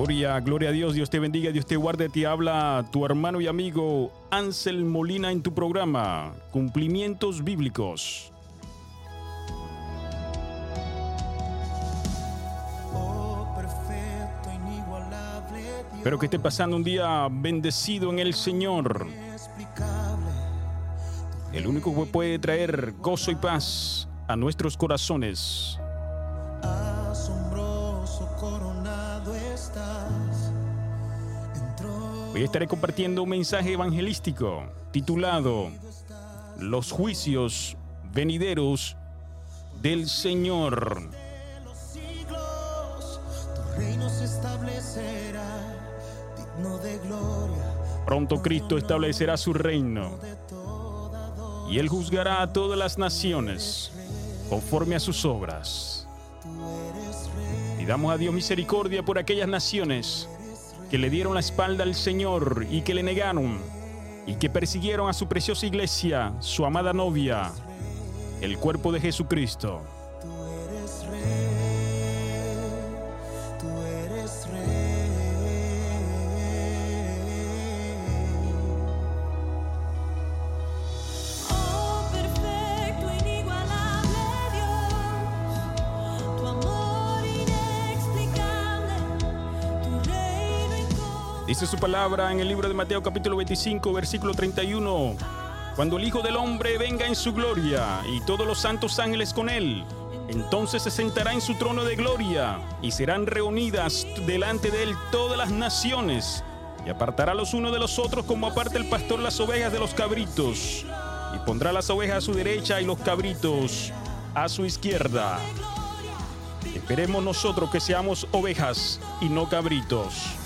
Gloria, gloria a Dios, Dios te bendiga, Dios te guarde, te habla tu hermano y amigo Ansel Molina en tu programa Cumplimientos Bíblicos. Espero que esté pasando un día bendecido en el Señor. El único que puede traer gozo y paz a nuestros corazones. Hoy estaré compartiendo un mensaje evangelístico titulado Los juicios venideros del Señor. Pronto Cristo establecerá su reino y él juzgará a todas las naciones conforme a sus obras. Y damos a Dios misericordia por aquellas naciones que le dieron la espalda al Señor y que le negaron y que persiguieron a su preciosa iglesia, su amada novia, el cuerpo de Jesucristo. Su palabra en el libro de Mateo capítulo 25, versículo 31. Cuando el Hijo del Hombre venga en su gloria y todos los santos ángeles con él, entonces se sentará en su trono de gloria y serán reunidas delante de él todas las naciones y apartará los unos de los otros como aparta el pastor las ovejas de los cabritos y pondrá las ovejas a su derecha y los cabritos a su izquierda. Esperemos nosotros que seamos ovejas y no cabritos.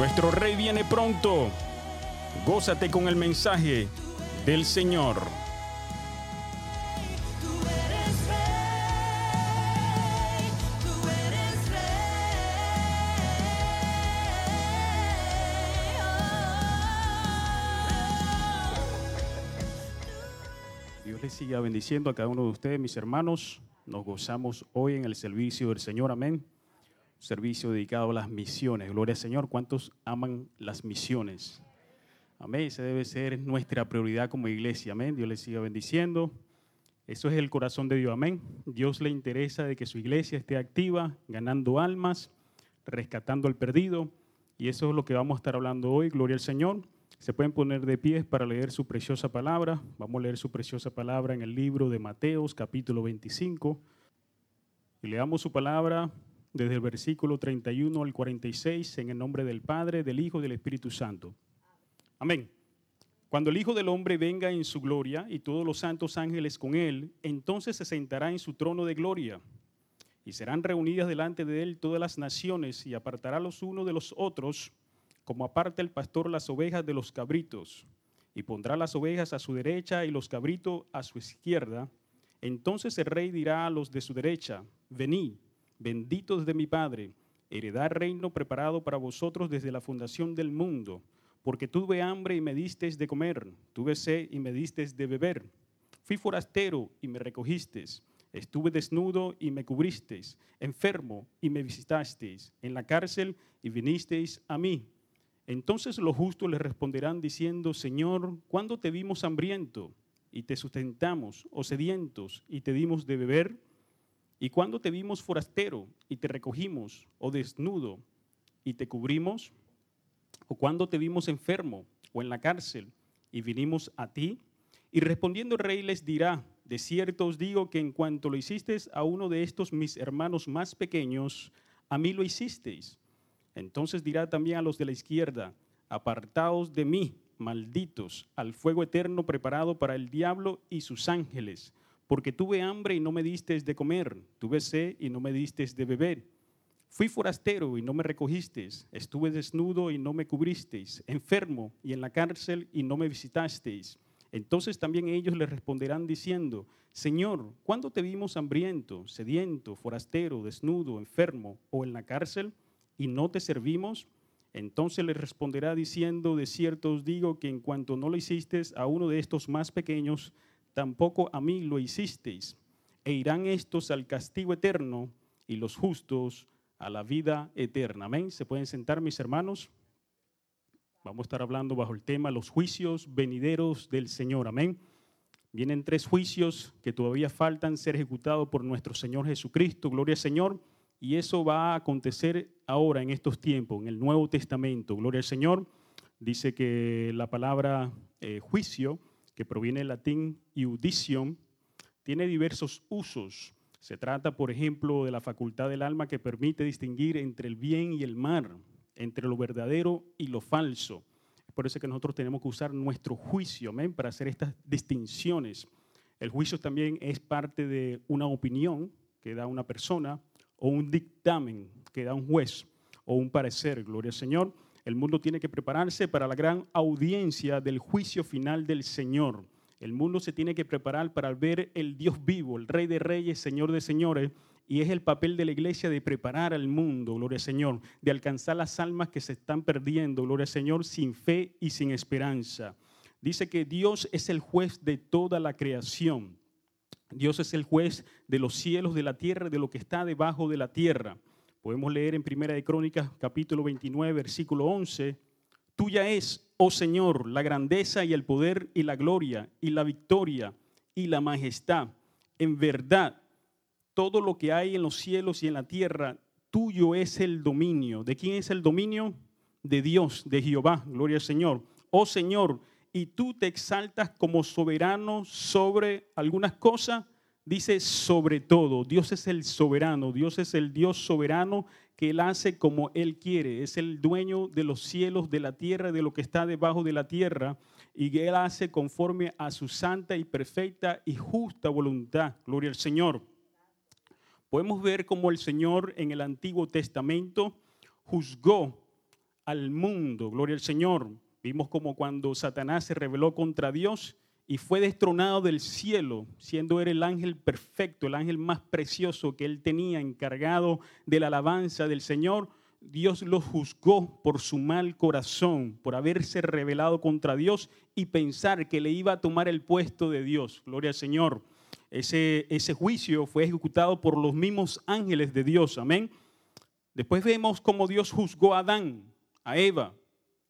Nuestro rey viene pronto. Gózate con el mensaje del Señor. Dios les siga bendiciendo a cada uno de ustedes, mis hermanos. Nos gozamos hoy en el servicio del Señor. Amén servicio dedicado a las misiones. Gloria al Señor. ¿Cuántos aman las misiones? Amén. Esa debe ser nuestra prioridad como iglesia. Amén. Dios les siga bendiciendo. Eso es el corazón de Dios. Amén. Dios le interesa de que su iglesia esté activa, ganando almas, rescatando al perdido. Y eso es lo que vamos a estar hablando hoy. Gloria al Señor. Se pueden poner de pie para leer su preciosa palabra. Vamos a leer su preciosa palabra en el libro de Mateos, capítulo 25. Y leamos su palabra desde el versículo 31 al 46, en el nombre del Padre, del Hijo y del Espíritu Santo. Amén. Cuando el Hijo del Hombre venga en su gloria y todos los santos ángeles con él, entonces se sentará en su trono de gloria y serán reunidas delante de él todas las naciones y apartará los unos de los otros, como aparta el pastor las ovejas de los cabritos, y pondrá las ovejas a su derecha y los cabritos a su izquierda. Entonces el rey dirá a los de su derecha, venid benditos de mi Padre, heredad reino preparado para vosotros desde la fundación del mundo, porque tuve hambre y me disteis de comer, tuve sed y me disteis de beber, fui forastero y me recogisteis, estuve desnudo y me cubristeis, enfermo y me visitasteis, en la cárcel y vinisteis a mí. Entonces los justos le responderán diciendo, Señor, ¿cuándo te vimos hambriento y te sustentamos, o sedientos y te dimos de beber? ¿Y cuando te vimos forastero y te recogimos, o desnudo y te cubrimos? ¿O cuando te vimos enfermo o en la cárcel y vinimos a ti? Y respondiendo el rey les dirá, de cierto os digo que en cuanto lo hicisteis a uno de estos mis hermanos más pequeños, a mí lo hicisteis. Entonces dirá también a los de la izquierda, apartaos de mí, malditos, al fuego eterno preparado para el diablo y sus ángeles porque tuve hambre y no me distes de comer, tuve sed y no me distes de beber. Fui forastero y no me recogisteis, estuve desnudo y no me cubristeis, enfermo y en la cárcel y no me visitasteis. Entonces también ellos le responderán diciendo, Señor, ¿cuándo te vimos hambriento, sediento, forastero, desnudo, enfermo o en la cárcel y no te servimos? Entonces le responderá diciendo, de cierto os digo que en cuanto no lo hicisteis a uno de estos más pequeños, tampoco a mí lo hicisteis. E irán estos al castigo eterno y los justos a la vida eterna. Amén. ¿Se pueden sentar mis hermanos? Vamos a estar hablando bajo el tema los juicios venideros del Señor. Amén. Vienen tres juicios que todavía faltan ser ejecutados por nuestro Señor Jesucristo. Gloria al Señor. Y eso va a acontecer ahora, en estos tiempos, en el Nuevo Testamento. Gloria al Señor. Dice que la palabra eh, juicio, que proviene del latín iudicium, tiene diversos usos. Se trata, por ejemplo, de la facultad del alma que permite distinguir entre el bien y el mal, entre lo verdadero y lo falso. Por eso es que nosotros tenemos que usar nuestro juicio, amén, para hacer estas distinciones. El juicio también es parte de una opinión que da una persona o un dictamen que da un juez o un parecer, gloria al Señor, el mundo tiene que prepararse para la gran audiencia del juicio final del Señor. El mundo se tiene que preparar para ver el Dios vivo, el Rey de Reyes, Señor de Señores, y es el papel de la iglesia de preparar al mundo, gloria al Señor, de alcanzar las almas que se están perdiendo, gloria al Señor, sin fe y sin esperanza. Dice que Dios es el juez de toda la creación. Dios es el juez de los cielos, de la tierra, de lo que está debajo de la tierra. Podemos leer en Primera de Crónicas, capítulo 29, versículo 11. Tuya es, oh Señor, la grandeza y el poder y la gloria y la victoria y la majestad. En verdad, todo lo que hay en los cielos y en la tierra, tuyo es el dominio. ¿De quién es el dominio? De Dios, de Jehová. Gloria al Señor. Oh Señor, y tú te exaltas como soberano sobre algunas cosas, dice sobre todo. Dios es el soberano, Dios es el Dios soberano que Él hace como Él quiere. Es el dueño de los cielos, de la tierra, de lo que está debajo de la tierra. Y Él hace conforme a su santa y perfecta y justa voluntad. Gloria al Señor. Podemos ver cómo el Señor en el Antiguo Testamento juzgó al mundo. Gloria al Señor Vimos como cuando Satanás se rebeló contra Dios y fue destronado del cielo, siendo él el ángel perfecto, el ángel más precioso que él tenía, encargado de la alabanza del Señor, Dios lo juzgó por su mal corazón, por haberse rebelado contra Dios y pensar que le iba a tomar el puesto de Dios. Gloria al Señor. Ese, ese juicio fue ejecutado por los mismos ángeles de Dios. Amén. Después vemos cómo Dios juzgó a Adán, a Eva,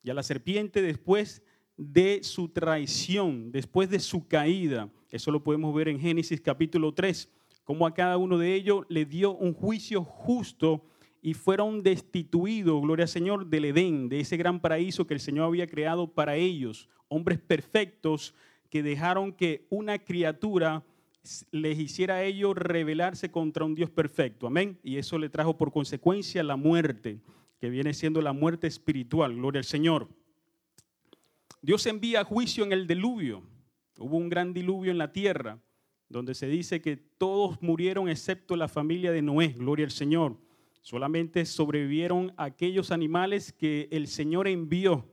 y a la serpiente después de su traición, después de su caída. Eso lo podemos ver en Génesis capítulo 3, como a cada uno de ellos le dio un juicio justo y fueron destituidos, gloria al Señor, del Edén, de ese gran paraíso que el Señor había creado para ellos, hombres perfectos que dejaron que una criatura les hiciera a ellos rebelarse contra un Dios perfecto. Amén. Y eso le trajo por consecuencia la muerte que viene siendo la muerte espiritual. Gloria al Señor. Dios envía juicio en el diluvio. Hubo un gran diluvio en la tierra, donde se dice que todos murieron excepto la familia de Noé. Gloria al Señor. Solamente sobrevivieron aquellos animales que el Señor envió.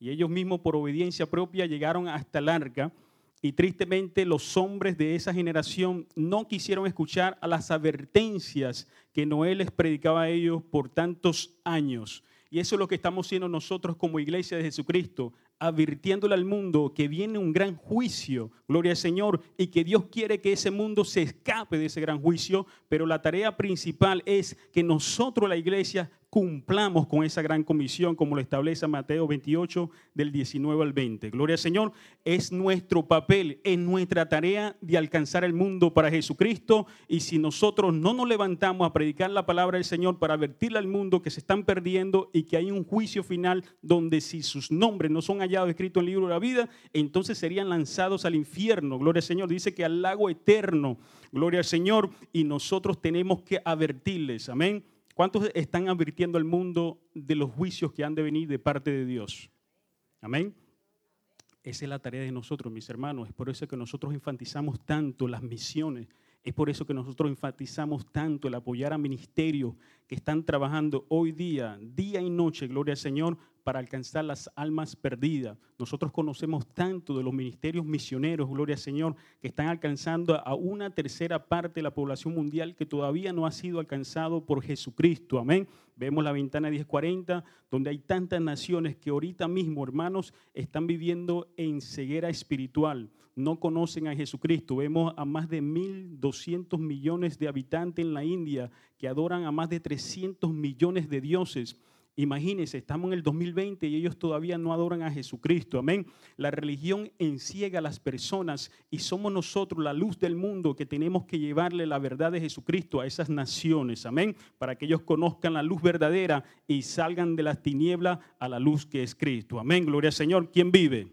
Y ellos mismos por obediencia propia llegaron hasta el arca y tristemente los hombres de esa generación no quisieron escuchar a las advertencias que Noé les predicaba a ellos por tantos años. Y eso es lo que estamos haciendo nosotros como iglesia de Jesucristo, advirtiéndole al mundo que viene un gran juicio, gloria al Señor, y que Dios quiere que ese mundo se escape de ese gran juicio, pero la tarea principal es que nosotros, la iglesia, cumplamos con esa gran comisión como lo establece Mateo 28 del 19 al 20. Gloria al Señor, es nuestro papel, es nuestra tarea de alcanzar el mundo para Jesucristo y si nosotros no nos levantamos a predicar la palabra del Señor para advertirle al mundo que se están perdiendo y que hay un juicio final donde si sus nombres no son hallados escritos en el libro de la vida, entonces serían lanzados al infierno. Gloria al Señor, dice que al lago eterno. Gloria al Señor y nosotros tenemos que advertirles. Amén ¿Cuántos están advirtiendo al mundo de los juicios que han de venir de parte de Dios? Amén. Esa es la tarea de nosotros, mis hermanos. Es por eso que nosotros enfatizamos tanto las misiones. Es por eso que nosotros enfatizamos tanto el apoyar a ministerios que están trabajando hoy día, día y noche, gloria al Señor, para alcanzar las almas perdidas. Nosotros conocemos tanto de los ministerios misioneros, gloria al Señor, que están alcanzando a una tercera parte de la población mundial que todavía no ha sido alcanzado por Jesucristo. Amén. Vemos la ventana 1040, donde hay tantas naciones que ahorita mismo, hermanos, están viviendo en ceguera espiritual. No conocen a Jesucristo. Vemos a más de 1.200 millones de habitantes en la India que adoran a más de 300 millones de dioses. Imagínense, estamos en el 2020 y ellos todavía no adoran a Jesucristo. Amén. La religión enciega a las personas y somos nosotros la luz del mundo que tenemos que llevarle la verdad de Jesucristo a esas naciones. Amén. Para que ellos conozcan la luz verdadera y salgan de las tinieblas a la luz que es Cristo. Amén. Gloria al Señor. ¿Quién vive?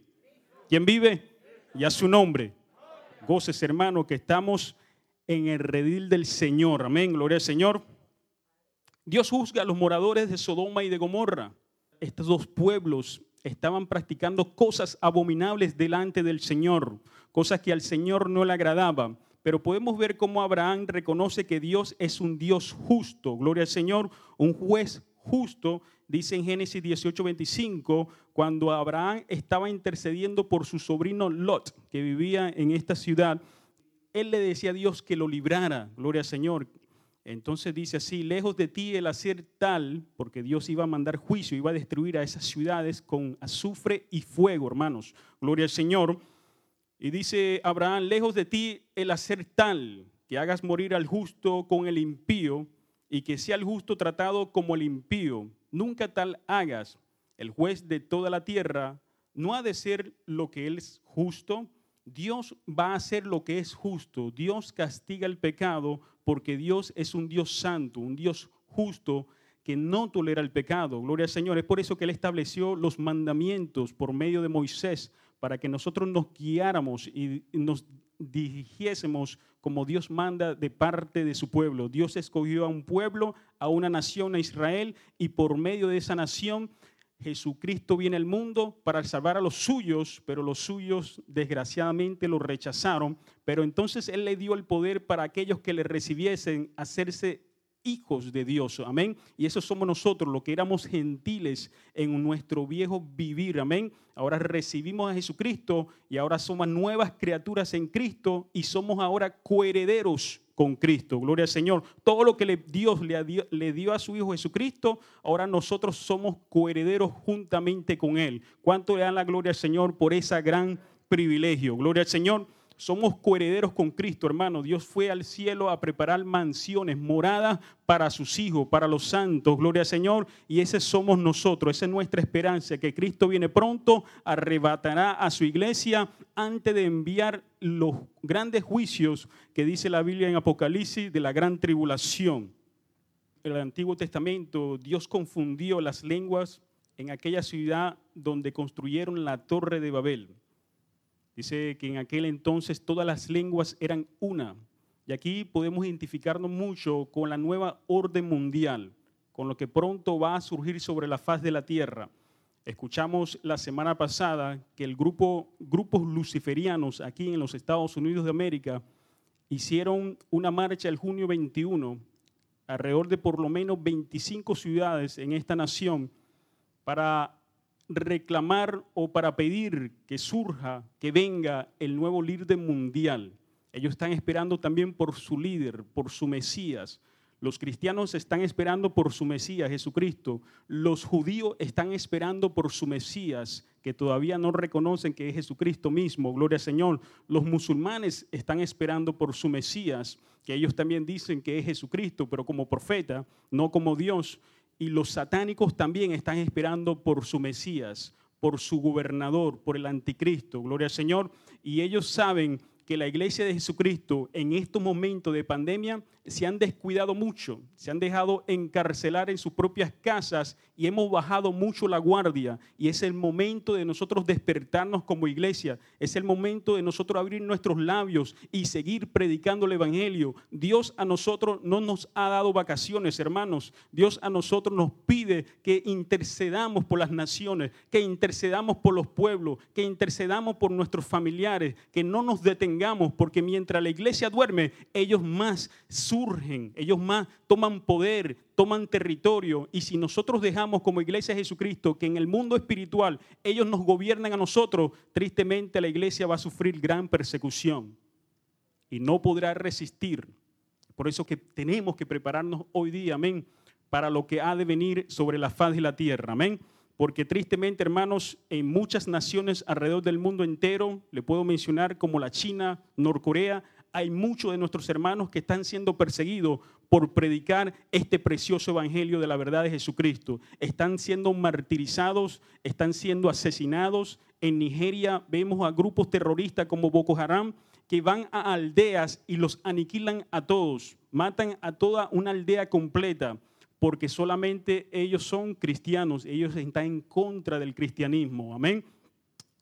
¿Quién vive? Y a su nombre. Goces, hermano, que estamos en el redil del Señor. Amén. Gloria al Señor. Dios juzga a los moradores de Sodoma y de Gomorra. Estos dos pueblos estaban practicando cosas abominables delante del Señor, cosas que al Señor no le agradaban. Pero podemos ver cómo Abraham reconoce que Dios es un Dios justo, gloria al Señor, un juez justo, dice en Génesis 18:25, cuando Abraham estaba intercediendo por su sobrino Lot, que vivía en esta ciudad, él le decía a Dios que lo librara, gloria al Señor, entonces dice así, lejos de ti el hacer tal, porque Dios iba a mandar juicio, iba a destruir a esas ciudades con azufre y fuego, hermanos. Gloria al Señor. Y dice Abraham, lejos de ti el hacer tal, que hagas morir al justo con el impío y que sea el justo tratado como el impío. Nunca tal hagas. El juez de toda la tierra no ha de ser lo que es justo. Dios va a hacer lo que es justo. Dios castiga el pecado porque Dios es un Dios santo, un Dios justo que no tolera el pecado. Gloria al Señor. Es por eso que Él estableció los mandamientos por medio de Moisés, para que nosotros nos guiáramos y nos dirigiésemos como Dios manda de parte de su pueblo. Dios escogió a un pueblo, a una nación, a Israel, y por medio de esa nación Jesucristo viene al mundo para salvar a los suyos, pero los suyos desgraciadamente lo rechazaron. Pero entonces Él le dio el poder para aquellos que le recibiesen hacerse hijos de Dios. Amén. Y eso somos nosotros, los que éramos gentiles en nuestro viejo vivir. Amén. Ahora recibimos a Jesucristo y ahora somos nuevas criaturas en Cristo y somos ahora coherederos con Cristo. Gloria al Señor. Todo lo que Dios le dio, a su Hijo Jesucristo, ahora nosotros somos coherederos juntamente con Él. ¿Cuánto le dan la gloria al Señor por ese gran privilegio? Gloria al Señor. Somos coherederos con Cristo, hermano. Dios fue al cielo a preparar mansiones, moradas para sus hijos, para los santos. Gloria al Señor. Y ese somos nosotros. Esa es nuestra esperanza, que Cristo viene pronto, arrebatará a su iglesia antes de enviar los grandes juicios que dice la Biblia en Apocalipsis de la gran tribulación. En el Antiguo Testamento, Dios confundió las lenguas en aquella ciudad donde construyeron la torre de Babel. Dice que en aquel entonces todas las lenguas eran una. Y aquí podemos identificarnos mucho con la nueva orden mundial, con lo que pronto va a surgir sobre la faz de la tierra. Escuchamos la semana pasada que el grupo, grupos luciferianos aquí en los Estados Unidos de América hicieron una marcha el junio 21, alrededor de por lo menos 25 ciudades en esta nación, para reclamar o para pedir que surja, que venga el nuevo líder mundial. Ellos están esperando también por su líder, por su Mesías. Los cristianos están esperando por su Mesías, Jesucristo. Los judíos están esperando por su Mesías, que todavía no reconocen que es Jesucristo mismo. Gloria al Señor. Los musulmanes están esperando por su Mesías, que ellos también dicen que es Jesucristo, pero como profeta, no como Dios y los satánicos también están esperando por su Mesías, por su gobernador, por el anticristo, gloria al Señor, y ellos saben que la iglesia de Jesucristo en estos momentos de pandemia se han descuidado mucho, se han dejado encarcelar en sus propias casas y hemos bajado mucho la guardia. Y es el momento de nosotros despertarnos como iglesia, es el momento de nosotros abrir nuestros labios y seguir predicando el Evangelio. Dios a nosotros no nos ha dado vacaciones, hermanos. Dios a nosotros nos pide que intercedamos por las naciones, que intercedamos por los pueblos, que intercedamos por nuestros familiares, que no nos detengamos porque mientras la iglesia duerme, ellos más surgen, ellos más toman poder, toman territorio. Y si nosotros dejamos como iglesia Jesucristo que en el mundo espiritual ellos nos gobiernan a nosotros, tristemente la iglesia va a sufrir gran persecución y no podrá resistir. Por eso que tenemos que prepararnos hoy día, amén, para lo que ha de venir sobre la faz de la tierra, amén porque tristemente, hermanos, en muchas naciones alrededor del mundo entero, le puedo mencionar como la China, Norcorea, hay muchos de nuestros hermanos que están siendo perseguidos por predicar este precioso evangelio de la verdad de Jesucristo. Están siendo martirizados, están siendo asesinados. En Nigeria vemos a grupos terroristas como Boko Haram que van a aldeas y los aniquilan a todos, matan a toda una aldea completa porque solamente ellos son cristianos, ellos están en contra del cristianismo. Amén.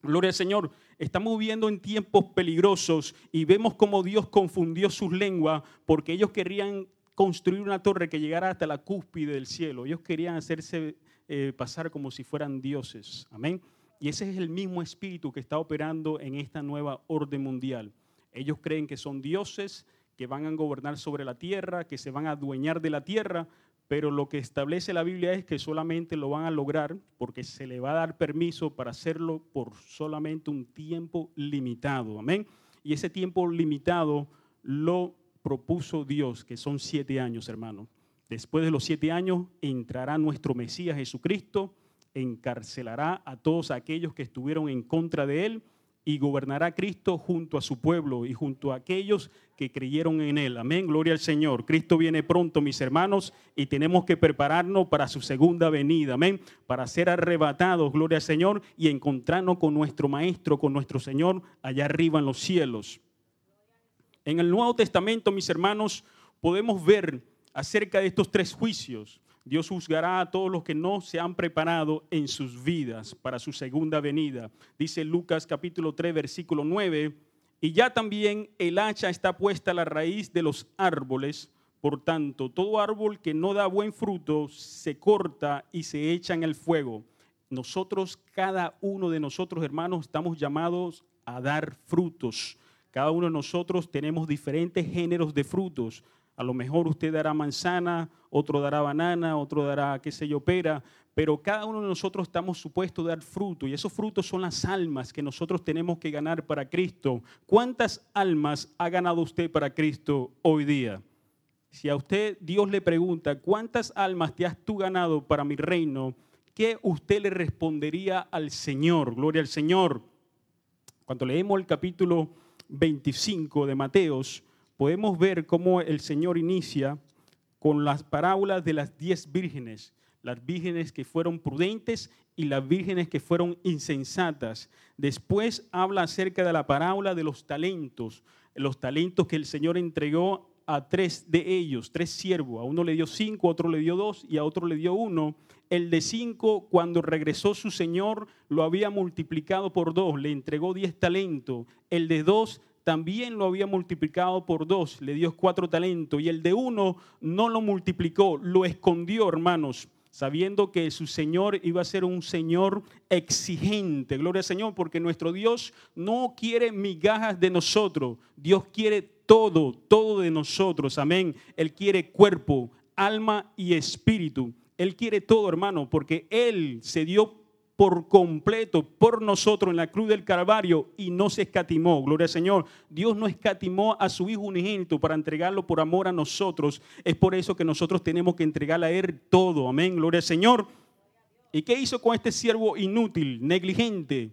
Gloria al Señor. Estamos viviendo en tiempos peligrosos y vemos cómo Dios confundió sus lenguas porque ellos querían construir una torre que llegara hasta la cúspide del cielo. Ellos querían hacerse eh, pasar como si fueran dioses. Amén. Y ese es el mismo espíritu que está operando en esta nueva orden mundial. Ellos creen que son dioses, que van a gobernar sobre la tierra, que se van a adueñar de la tierra, pero lo que establece la Biblia es que solamente lo van a lograr porque se le va a dar permiso para hacerlo por solamente un tiempo limitado. Amén. Y ese tiempo limitado lo propuso Dios, que son siete años, hermano. Después de los siete años entrará nuestro Mesías Jesucristo, encarcelará a todos aquellos que estuvieron en contra de él y gobernará Cristo junto a su pueblo y junto a aquellos que creyeron en él. Amén, gloria al Señor. Cristo viene pronto, mis hermanos, y tenemos que prepararnos para su segunda venida. Amén, para ser arrebatados, gloria al Señor, y encontrarnos con nuestro Maestro, con nuestro Señor, allá arriba en los cielos. En el Nuevo Testamento, mis hermanos, podemos ver acerca de estos tres juicios. Dios juzgará a todos los que no se han preparado en sus vidas para su segunda venida. Dice Lucas capítulo 3, versículo 9, y ya también el hacha está puesta a la raíz de los árboles. Por tanto, todo árbol que no da buen fruto se corta y se echa en el fuego. Nosotros, cada uno de nosotros, hermanos, estamos llamados a dar frutos. Cada uno de nosotros tenemos diferentes géneros de frutos. A lo mejor usted dará manzana, otro dará banana, otro dará, qué sé yo, pera, pero cada uno de nosotros estamos supuestos a dar fruto y esos frutos son las almas que nosotros tenemos que ganar para Cristo. ¿Cuántas almas ha ganado usted para Cristo hoy día? Si a usted Dios le pregunta, ¿cuántas almas te has tú ganado para mi reino? ¿Qué usted le respondería al Señor? Gloria al Señor. Cuando leemos el capítulo 25 de Mateos, podemos ver cómo el Señor inicia con las parábolas de las diez vírgenes, las vírgenes que fueron prudentes y las vírgenes que fueron insensatas. Después habla acerca de la parábola de los talentos, los talentos que el Señor entregó a tres de ellos, tres siervos. A uno le dio cinco, a otro le dio dos y a otro le dio uno. El de cinco, cuando regresó su Señor, lo había multiplicado por dos, le entregó diez talentos. El de dos también lo había multiplicado por dos, le dio cuatro talentos, y el de uno no lo multiplicó, lo escondió, hermanos, sabiendo que su Señor iba a ser un Señor exigente. Gloria al Señor, porque nuestro Dios no quiere migajas de nosotros, Dios quiere todo, todo de nosotros, amén. Él quiere cuerpo, alma y espíritu. Él quiere todo, hermano, porque Él se dio por completo por nosotros en la cruz del Calvario y no se escatimó. Gloria al Señor. Dios no escatimó a su Hijo unigénito para entregarlo por amor a nosotros. Es por eso que nosotros tenemos que entregarle a Él todo. Amén. Gloria al Señor. ¿Y qué hizo con este siervo inútil, negligente?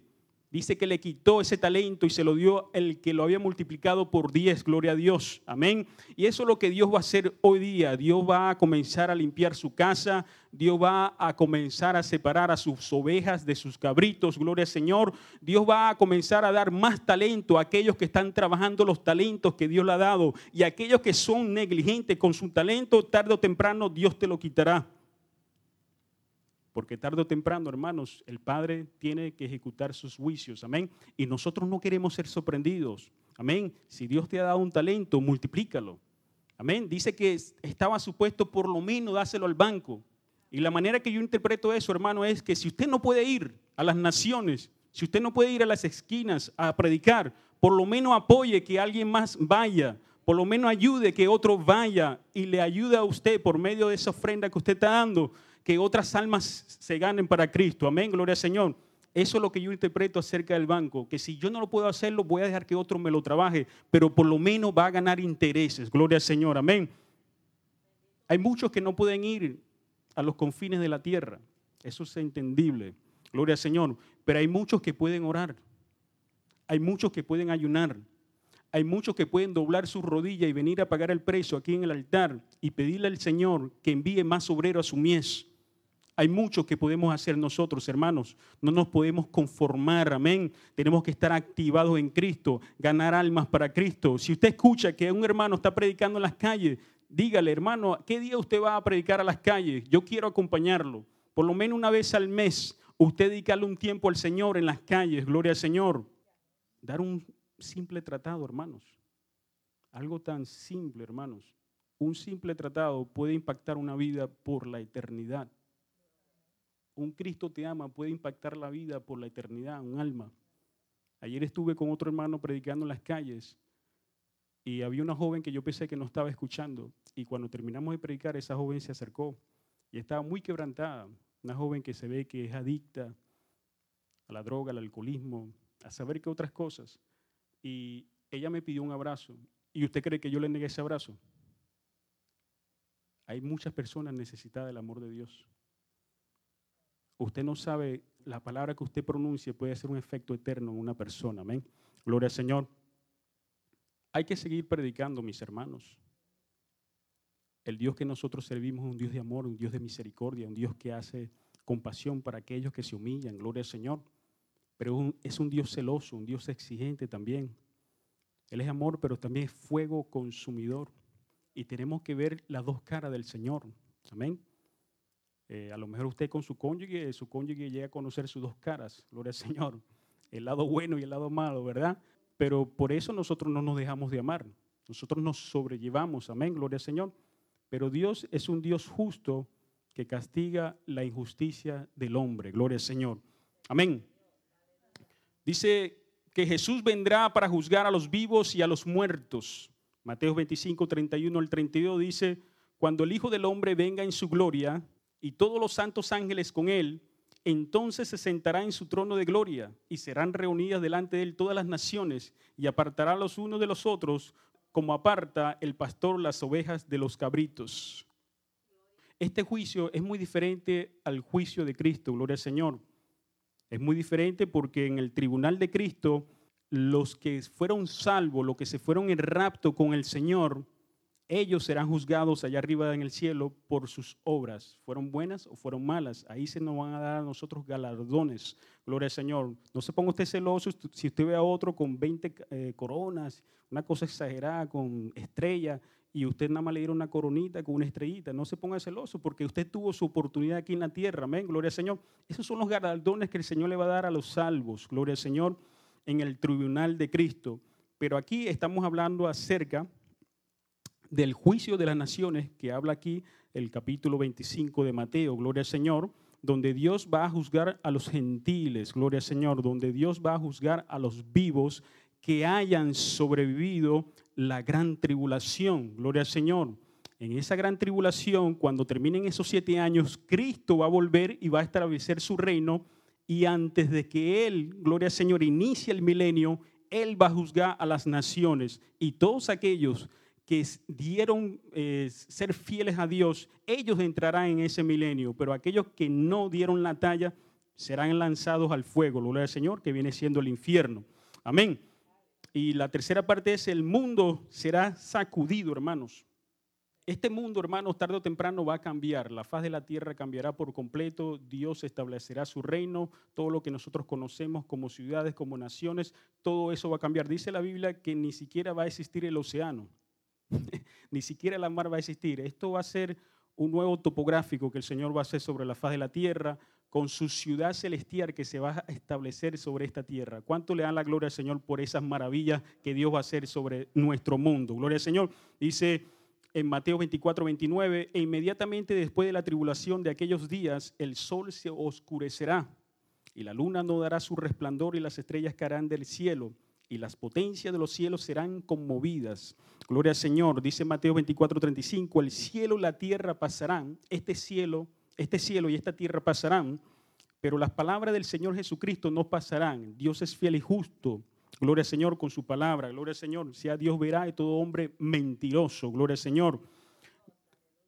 Dice que le quitó ese talento y se lo dio el que lo había multiplicado por 10, gloria a Dios, amén. Y eso es lo que Dios va a hacer hoy día. Dios va a comenzar a limpiar su casa, Dios va a comenzar a separar a sus ovejas de sus cabritos, gloria al Señor. Dios va a comenzar a dar más talento a aquellos que están trabajando los talentos que Dios le ha dado y aquellos que son negligentes con su talento, tarde o temprano Dios te lo quitará. Porque tarde o temprano, hermanos, el Padre tiene que ejecutar sus juicios. Amén. Y nosotros no queremos ser sorprendidos. Amén. Si Dios te ha dado un talento, multiplícalo. Amén. Dice que estaba supuesto por lo menos dárselo al banco. Y la manera que yo interpreto eso, hermano, es que si usted no puede ir a las naciones, si usted no puede ir a las esquinas a predicar, por lo menos apoye que alguien más vaya, por lo menos ayude que otro vaya y le ayude a usted por medio de esa ofrenda que usted está dando, que otras almas se ganen para Cristo. Amén, gloria al Señor. Eso es lo que yo interpreto acerca del banco, que si yo no lo puedo hacerlo, voy a dejar que otro me lo trabaje, pero por lo menos va a ganar intereses. Gloria al Señor, amén. Hay muchos que no pueden ir a los confines de la tierra, eso es entendible. Gloria al Señor, pero hay muchos que pueden orar. Hay muchos que pueden ayunar. Hay muchos que pueden doblar su rodilla y venir a pagar el precio aquí en el altar y pedirle al Señor que envíe más obrero a su mies. Hay muchos que podemos hacer nosotros, hermanos. No nos podemos conformar, amén. Tenemos que estar activados en Cristo, ganar almas para Cristo. Si usted escucha que un hermano está predicando en las calles, dígale, hermano, ¿qué día usted va a predicar a las calles? Yo quiero acompañarlo. Por lo menos una vez al mes, usted dedicarle un tiempo al Señor en las calles, gloria al Señor dar un simple tratado, hermanos. Algo tan simple, hermanos. Un simple tratado puede impactar una vida por la eternidad. Un Cristo te ama puede impactar la vida por la eternidad, un alma. Ayer estuve con otro hermano predicando en las calles y había una joven que yo pensé que no estaba escuchando y cuando terminamos de predicar esa joven se acercó y estaba muy quebrantada. Una joven que se ve que es adicta a la droga, al alcoholismo, a saber qué otras cosas. Y ella me pidió un abrazo. ¿Y usted cree que yo le negué ese abrazo? Hay muchas personas necesitadas del amor de Dios. Usted no sabe, la palabra que usted pronuncie puede hacer un efecto eterno en una persona. Amén. Gloria al Señor. Hay que seguir predicando, mis hermanos. El Dios que nosotros servimos es un Dios de amor, un Dios de misericordia, un Dios que hace compasión para aquellos que se humillan. Gloria al Señor pero es un Dios celoso, un Dios exigente también. Él es amor, pero también es fuego consumidor. Y tenemos que ver las dos caras del Señor. Amén. Eh, a lo mejor usted con su cónyuge, su cónyuge llega a conocer sus dos caras, gloria al Señor. El lado bueno y el lado malo, ¿verdad? Pero por eso nosotros no nos dejamos de amar. Nosotros nos sobrellevamos, amén, gloria al Señor. Pero Dios es un Dios justo que castiga la injusticia del hombre, gloria al Señor. Amén. Dice que Jesús vendrá para juzgar a los vivos y a los muertos. Mateo 25, 31 al 32 dice, cuando el Hijo del Hombre venga en su gloria y todos los santos ángeles con él, entonces se sentará en su trono de gloria y serán reunidas delante de él todas las naciones y apartará los unos de los otros como aparta el pastor las ovejas de los cabritos. Este juicio es muy diferente al juicio de Cristo, gloria al Señor. Es muy diferente porque en el tribunal de Cristo, los que fueron salvos, los que se fueron en rapto con el Señor, ellos serán juzgados allá arriba en el cielo por sus obras. ¿Fueron buenas o fueron malas? Ahí se nos van a dar a nosotros galardones. Gloria al Señor. No se ponga usted celoso si usted ve a otro con 20 eh, coronas, una cosa exagerada, con estrella y usted nada más le dieron una coronita con una estrellita. No se ponga celoso porque usted tuvo su oportunidad aquí en la tierra. Amén, gloria al Señor. Esos son los galardones que el Señor le va a dar a los salvos. Gloria al Señor en el tribunal de Cristo. Pero aquí estamos hablando acerca del juicio de las naciones que habla aquí el capítulo 25 de Mateo. Gloria al Señor donde Dios va a juzgar a los gentiles, gloria al Señor, donde Dios va a juzgar a los vivos que hayan sobrevivido la gran tribulación. Gloria al Señor. En esa gran tribulación, cuando terminen esos siete años, Cristo va a volver y va a establecer su reino. Y antes de que Él, gloria al Señor, inicie el milenio, Él va a juzgar a las naciones. Y todos aquellos que dieron eh, ser fieles a Dios, ellos entrarán en ese milenio. Pero aquellos que no dieron la talla serán lanzados al fuego, gloria al Señor, que viene siendo el infierno. Amén. Y la tercera parte es el mundo será sacudido, hermanos. Este mundo, hermanos, tarde o temprano va a cambiar. La faz de la tierra cambiará por completo. Dios establecerá su reino. Todo lo que nosotros conocemos como ciudades, como naciones, todo eso va a cambiar. Dice la Biblia que ni siquiera va a existir el océano. ni siquiera la mar va a existir. Esto va a ser un nuevo topográfico que el Señor va a hacer sobre la faz de la tierra con su ciudad celestial que se va a establecer sobre esta tierra. ¿Cuánto le dan la gloria al Señor por esas maravillas que Dios va a hacer sobre nuestro mundo? Gloria al Señor. Dice en Mateo 24, 29, e inmediatamente después de la tribulación de aquellos días, el sol se oscurecerá y la luna no dará su resplandor y las estrellas caerán del cielo y las potencias de los cielos serán conmovidas. Gloria al Señor, dice Mateo 24, 35, el cielo y la tierra pasarán, este cielo, este cielo y esta tierra pasarán, pero las palabras del Señor Jesucristo no pasarán. Dios es fiel y justo. Gloria al Señor con su palabra. Gloria al Señor. Sea Dios verá de todo hombre mentiroso. Gloria al Señor.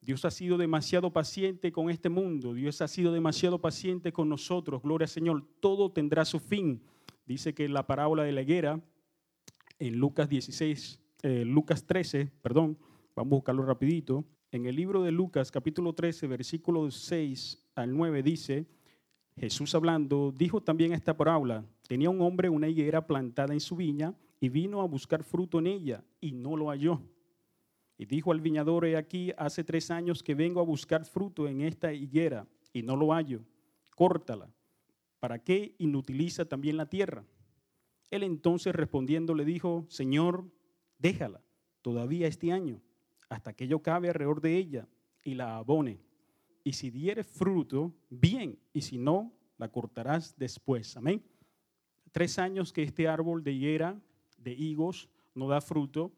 Dios ha sido demasiado paciente con este mundo. Dios ha sido demasiado paciente con nosotros. Gloria al Señor. Todo tendrá su fin. Dice que la parábola de la higuera, en Lucas 16, eh, Lucas 13, perdón, vamos a buscarlo rapidito. En el libro de Lucas, capítulo 13, versículo 6 al 9, dice, Jesús hablando, dijo también esta parábola, tenía un hombre una higuera plantada en su viña y vino a buscar fruto en ella y no lo halló. Y dijo al viñador, he aquí, hace tres años que vengo a buscar fruto en esta higuera y no lo hallo. Córtala. ¿Para qué inutiliza también la tierra? Él entonces respondiendo le dijo, Señor, déjala todavía este año, hasta que yo cabe alrededor de ella y la abone y si diere fruto, bien, y si no, la cortarás después. Amén. Tres años que este árbol de higuera, de higos, no da fruto,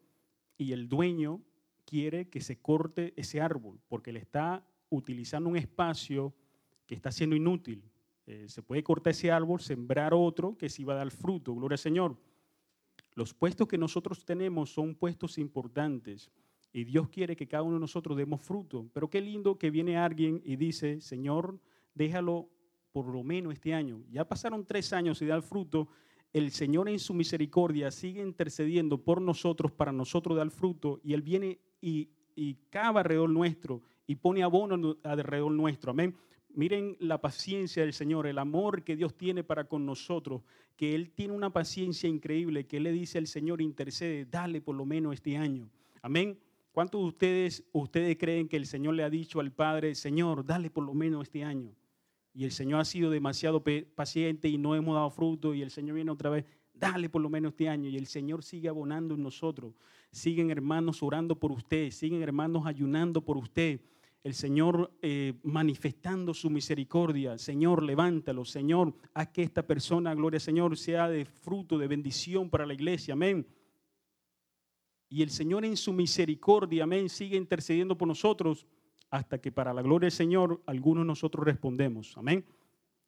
y el dueño quiere que se corte ese árbol, porque le está utilizando un espacio que está siendo inútil. Eh, se puede cortar ese árbol, sembrar otro que sí va a dar fruto. Gloria al Señor. Los puestos que nosotros tenemos son puestos importantes. Y Dios quiere que cada uno de nosotros demos fruto. Pero qué lindo que viene alguien y dice, Señor, déjalo por lo menos este año. Ya pasaron tres años y da el fruto. El Señor en su misericordia sigue intercediendo por nosotros para nosotros dar fruto. Y Él viene y, y cava alrededor nuestro y pone abono alrededor nuestro. Amén. Miren la paciencia del Señor, el amor que Dios tiene para con nosotros, que Él tiene una paciencia increíble, que Él le dice al Señor, intercede, dale por lo menos este año. Amén. ¿Cuántos de ustedes, ustedes creen que el Señor le ha dicho al Padre, Señor, dale por lo menos este año? Y el Señor ha sido demasiado paciente y no hemos dado fruto y el Señor viene otra vez, dale por lo menos este año. Y el Señor sigue abonando en nosotros. Siguen hermanos orando por usted, siguen hermanos ayunando por usted. El Señor eh, manifestando su misericordia. Señor, levántalo. Señor, haz que esta persona, gloria Señor, sea de fruto, de bendición para la iglesia. Amén. Y el Señor en su misericordia, amén, sigue intercediendo por nosotros hasta que para la gloria del Señor algunos nosotros respondemos. Amén.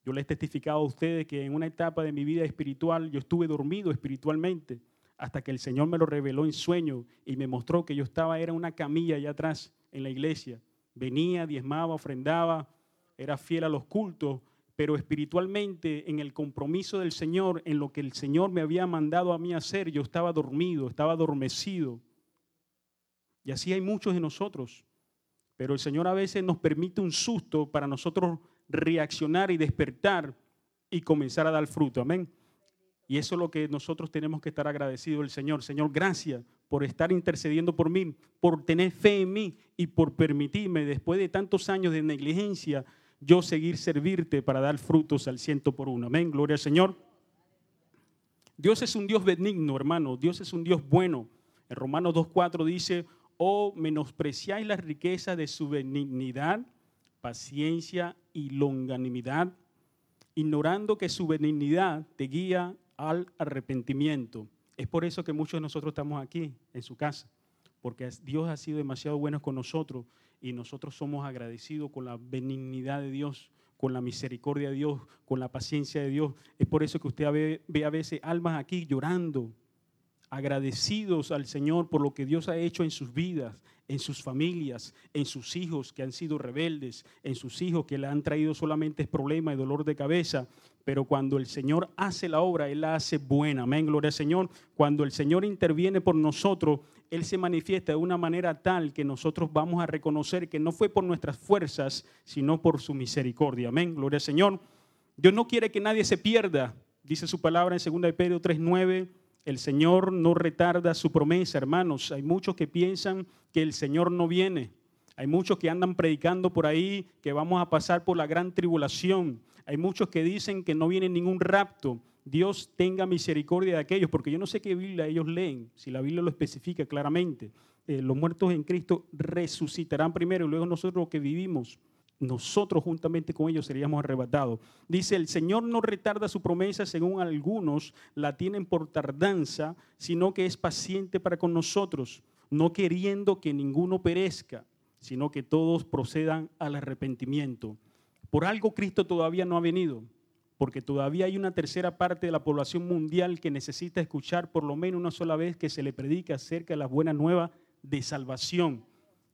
Yo les he testificado a ustedes que en una etapa de mi vida espiritual yo estuve dormido espiritualmente hasta que el Señor me lo reveló en sueño y me mostró que yo estaba, era una camilla allá atrás en la iglesia. Venía, diezmaba, ofrendaba, era fiel a los cultos, pero espiritualmente en el compromiso del Señor, en lo que el Señor me había mandado a mí hacer, yo estaba dormido, estaba adormecido. Y así hay muchos de nosotros. Pero el Señor a veces nos permite un susto para nosotros reaccionar y despertar y comenzar a dar fruto. Amén. Y eso es lo que nosotros tenemos que estar agradecidos al Señor. Señor, gracias por estar intercediendo por mí, por tener fe en mí y por permitirme, después de tantos años de negligencia, yo seguir servirte para dar frutos al ciento por uno. Amén, gloria al Señor. Dios es un Dios benigno, hermano. Dios es un Dios bueno. En Romanos 2.4 dice, oh, menospreciáis la riqueza de su benignidad, paciencia y longanimidad, ignorando que su benignidad te guía al arrepentimiento. Es por eso que muchos de nosotros estamos aquí, en su casa, porque Dios ha sido demasiado bueno con nosotros y nosotros somos agradecidos con la benignidad de Dios, con la misericordia de Dios, con la paciencia de Dios. Es por eso que usted ve, ve a veces almas aquí llorando, agradecidos al Señor por lo que Dios ha hecho en sus vidas, en sus familias, en sus hijos que han sido rebeldes, en sus hijos que le han traído solamente problemas y dolor de cabeza. Pero cuando el Señor hace la obra, Él la hace buena. Amén, gloria al Señor. Cuando el Señor interviene por nosotros, él se manifiesta de una manera tal que nosotros vamos a reconocer que no fue por nuestras fuerzas, sino por su misericordia. Amén. Gloria al Señor. Dios no quiere que nadie se pierda. Dice su palabra en 2 de Pedro 3.9. El Señor no retarda su promesa, hermanos. Hay muchos que piensan que el Señor no viene. Hay muchos que andan predicando por ahí que vamos a pasar por la gran tribulación. Hay muchos que dicen que no viene ningún rapto. Dios tenga misericordia de aquellos, porque yo no sé qué Biblia ellos leen, si la Biblia lo especifica claramente. Eh, los muertos en Cristo resucitarán primero y luego nosotros los que vivimos nosotros juntamente con ellos seríamos arrebatados. Dice, el Señor no retarda su promesa, según algunos la tienen por tardanza, sino que es paciente para con nosotros, no queriendo que ninguno perezca, sino que todos procedan al arrepentimiento. Por algo Cristo todavía no ha venido, porque todavía hay una tercera parte de la población mundial que necesita escuchar por lo menos una sola vez que se le predica acerca de las buenas nuevas de salvación.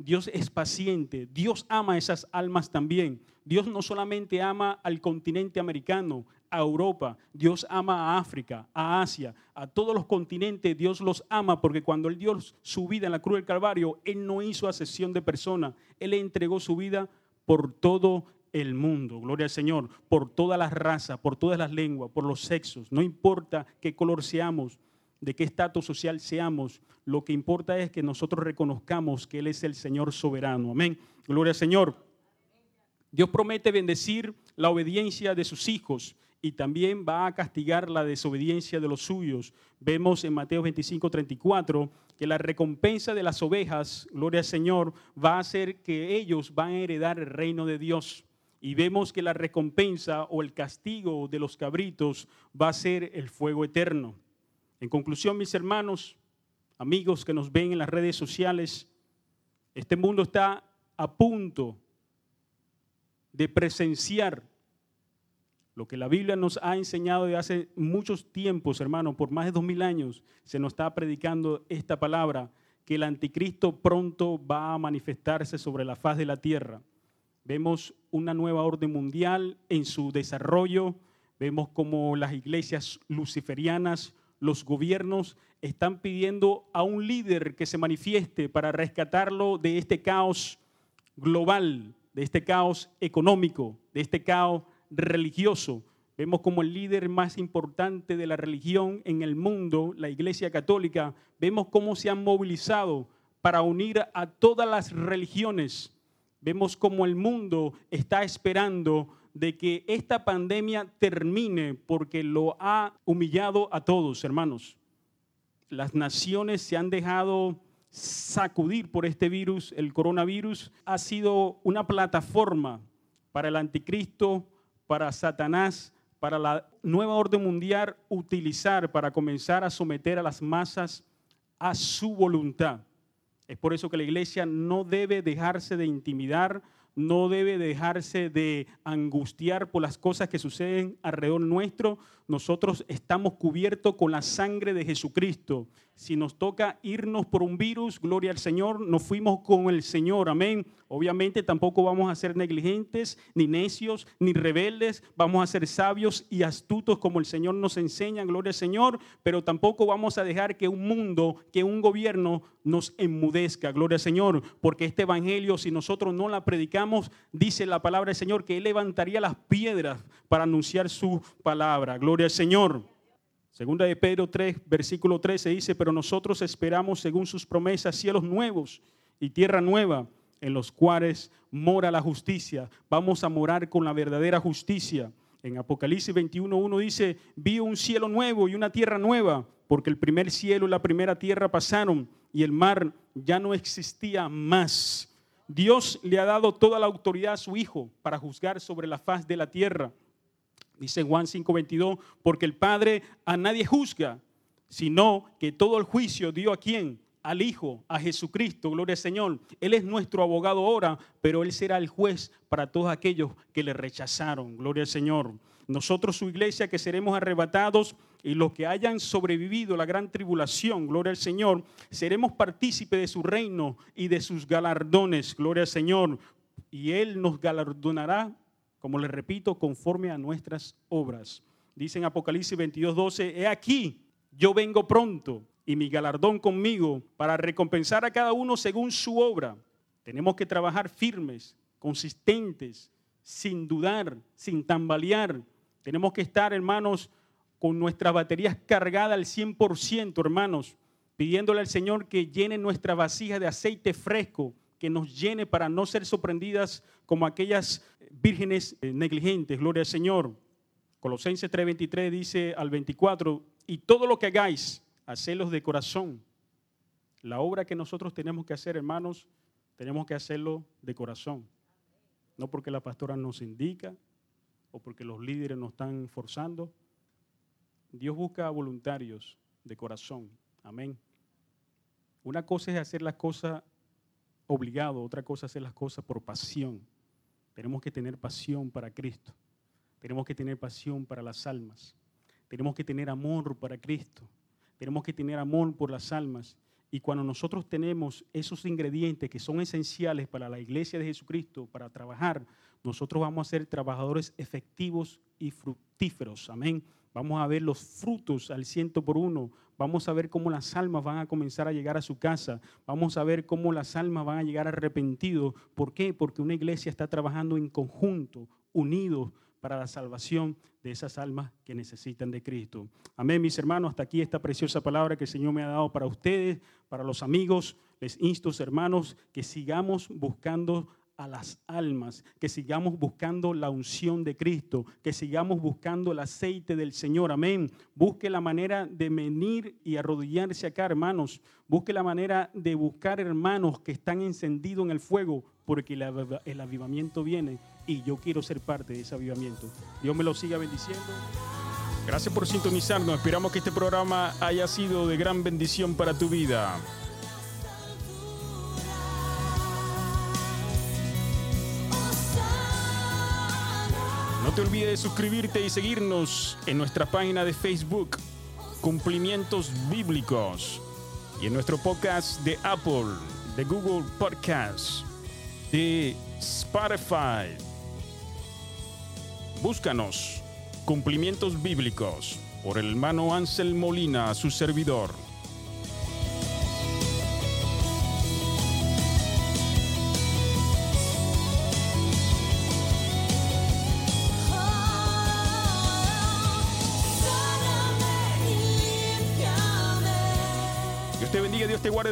Dios es paciente, Dios ama esas almas también. Dios no solamente ama al continente americano, a Europa, Dios ama a África, a Asia, a todos los continentes, Dios los ama porque cuando Él dio su en la cruz del Calvario, Él no hizo asesión de personas, Él entregó su vida por todo el mundo, gloria al Señor, por todas las razas, por todas las lenguas, por los sexos, no importa qué color seamos, de qué estatus social seamos, lo que importa es que nosotros reconozcamos que Él es el Señor soberano. Amén. Gloria al Señor. Dios promete bendecir la obediencia de sus hijos y también va a castigar la desobediencia de los suyos. Vemos en Mateo 25, 34 que la recompensa de las ovejas, gloria al Señor, va a ser que ellos van a heredar el reino de Dios. Y vemos que la recompensa o el castigo de los cabritos va a ser el fuego eterno. En conclusión, mis hermanos, amigos que nos ven en las redes sociales, este mundo está a punto de presenciar lo que la Biblia nos ha enseñado de hace muchos tiempos, hermanos, por más de dos mil años, se nos está predicando esta palabra, que el anticristo pronto va a manifestarse sobre la faz de la tierra. Vemos una nueva orden mundial en su desarrollo, vemos como las iglesias luciferianas los gobiernos están pidiendo a un líder que se manifieste para rescatarlo de este caos global, de este caos económico, de este caos religioso. Vemos como el líder más importante de la religión en el mundo, la Iglesia Católica, vemos cómo se han movilizado para unir a todas las religiones. Vemos cómo el mundo está esperando de que esta pandemia termine porque lo ha humillado a todos, hermanos. Las naciones se han dejado sacudir por este virus. El coronavirus ha sido una plataforma para el anticristo, para Satanás, para la nueva orden mundial utilizar para comenzar a someter a las masas a su voluntad. Es por eso que la iglesia no debe dejarse de intimidar, no debe dejarse de angustiar por las cosas que suceden alrededor nuestro. Nosotros estamos cubiertos con la sangre de Jesucristo. Si nos toca irnos por un virus, gloria al Señor, nos fuimos con el Señor, amén. Obviamente tampoco vamos a ser negligentes, ni necios, ni rebeldes, vamos a ser sabios y astutos como el Señor nos enseña, gloria al Señor, pero tampoco vamos a dejar que un mundo, que un gobierno nos enmudezca, gloria al Señor, porque este Evangelio, si nosotros no la predicamos, dice la palabra del Señor que Él levantaría las piedras para anunciar su palabra, gloria al Señor. Segunda de Pedro 3, versículo 13 dice, pero nosotros esperamos según sus promesas cielos nuevos y tierra nueva en los cuales mora la justicia. Vamos a morar con la verdadera justicia. En Apocalipsis 21.1 dice, vi un cielo nuevo y una tierra nueva, porque el primer cielo y la primera tierra pasaron y el mar ya no existía más. Dios le ha dado toda la autoridad a su Hijo para juzgar sobre la faz de la tierra. Dice Juan 5:22, porque el Padre a nadie juzga, sino que todo el juicio dio a quién? Al Hijo, a Jesucristo, gloria al Señor. Él es nuestro abogado ahora, pero Él será el juez para todos aquellos que le rechazaron, gloria al Señor. Nosotros, su iglesia, que seremos arrebatados y los que hayan sobrevivido la gran tribulación, gloria al Señor, seremos partícipes de su reino y de sus galardones, gloria al Señor. Y Él nos galardonará como les repito, conforme a nuestras obras. Dice en Apocalipsis 22, 12, he aquí, yo vengo pronto y mi galardón conmigo para recompensar a cada uno según su obra. Tenemos que trabajar firmes, consistentes, sin dudar, sin tambalear. Tenemos que estar, hermanos, con nuestras baterías cargadas al 100%, hermanos, pidiéndole al Señor que llene nuestra vasija de aceite fresco, que nos llene para no ser sorprendidas como aquellas vírgenes eh, negligentes, gloria al Señor. Colosenses 3:23 dice al 24, y todo lo que hagáis, hacedlo de corazón. La obra que nosotros tenemos que hacer, hermanos, tenemos que hacerlo de corazón. no porque la pastora nos indica o porque los líderes nos están forzando. Dios busca voluntarios de corazón. Amén. Una cosa es hacer las cosas obligado, otra cosa es hacer las cosas por pasión. Tenemos que tener pasión para Cristo. Tenemos que tener pasión para las almas. Tenemos que tener amor para Cristo. Tenemos que tener amor por las almas. Y cuando nosotros tenemos esos ingredientes que son esenciales para la iglesia de Jesucristo, para trabajar, nosotros vamos a ser trabajadores efectivos y fructíferos. Amén. Vamos a ver los frutos al ciento por uno. Vamos a ver cómo las almas van a comenzar a llegar a su casa. Vamos a ver cómo las almas van a llegar arrepentidos. ¿Por qué? Porque una iglesia está trabajando en conjunto, unidos para la salvación de esas almas que necesitan de Cristo. Amén, mis hermanos. Hasta aquí esta preciosa palabra que el Señor me ha dado para ustedes, para los amigos. Les insto, hermanos, que sigamos buscando a las almas, que sigamos buscando la unción de Cristo, que sigamos buscando el aceite del Señor. Amén. Busque la manera de venir y arrodillarse acá, hermanos. Busque la manera de buscar hermanos que están encendidos en el fuego, porque el avivamiento viene y yo quiero ser parte de ese avivamiento. Dios me lo siga bendiciendo. Gracias por sintonizarnos. Esperamos que este programa haya sido de gran bendición para tu vida. Te olvides de suscribirte y seguirnos en nuestra página de Facebook, Cumplimientos Bíblicos, y en nuestro podcast de Apple, de Google Podcast, de Spotify. Búscanos, Cumplimientos Bíblicos, por el hermano Ansel Molina, su servidor.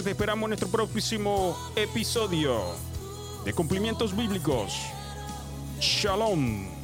Te esperamos en nuestro próximo episodio de Cumplimientos Bíblicos. Shalom.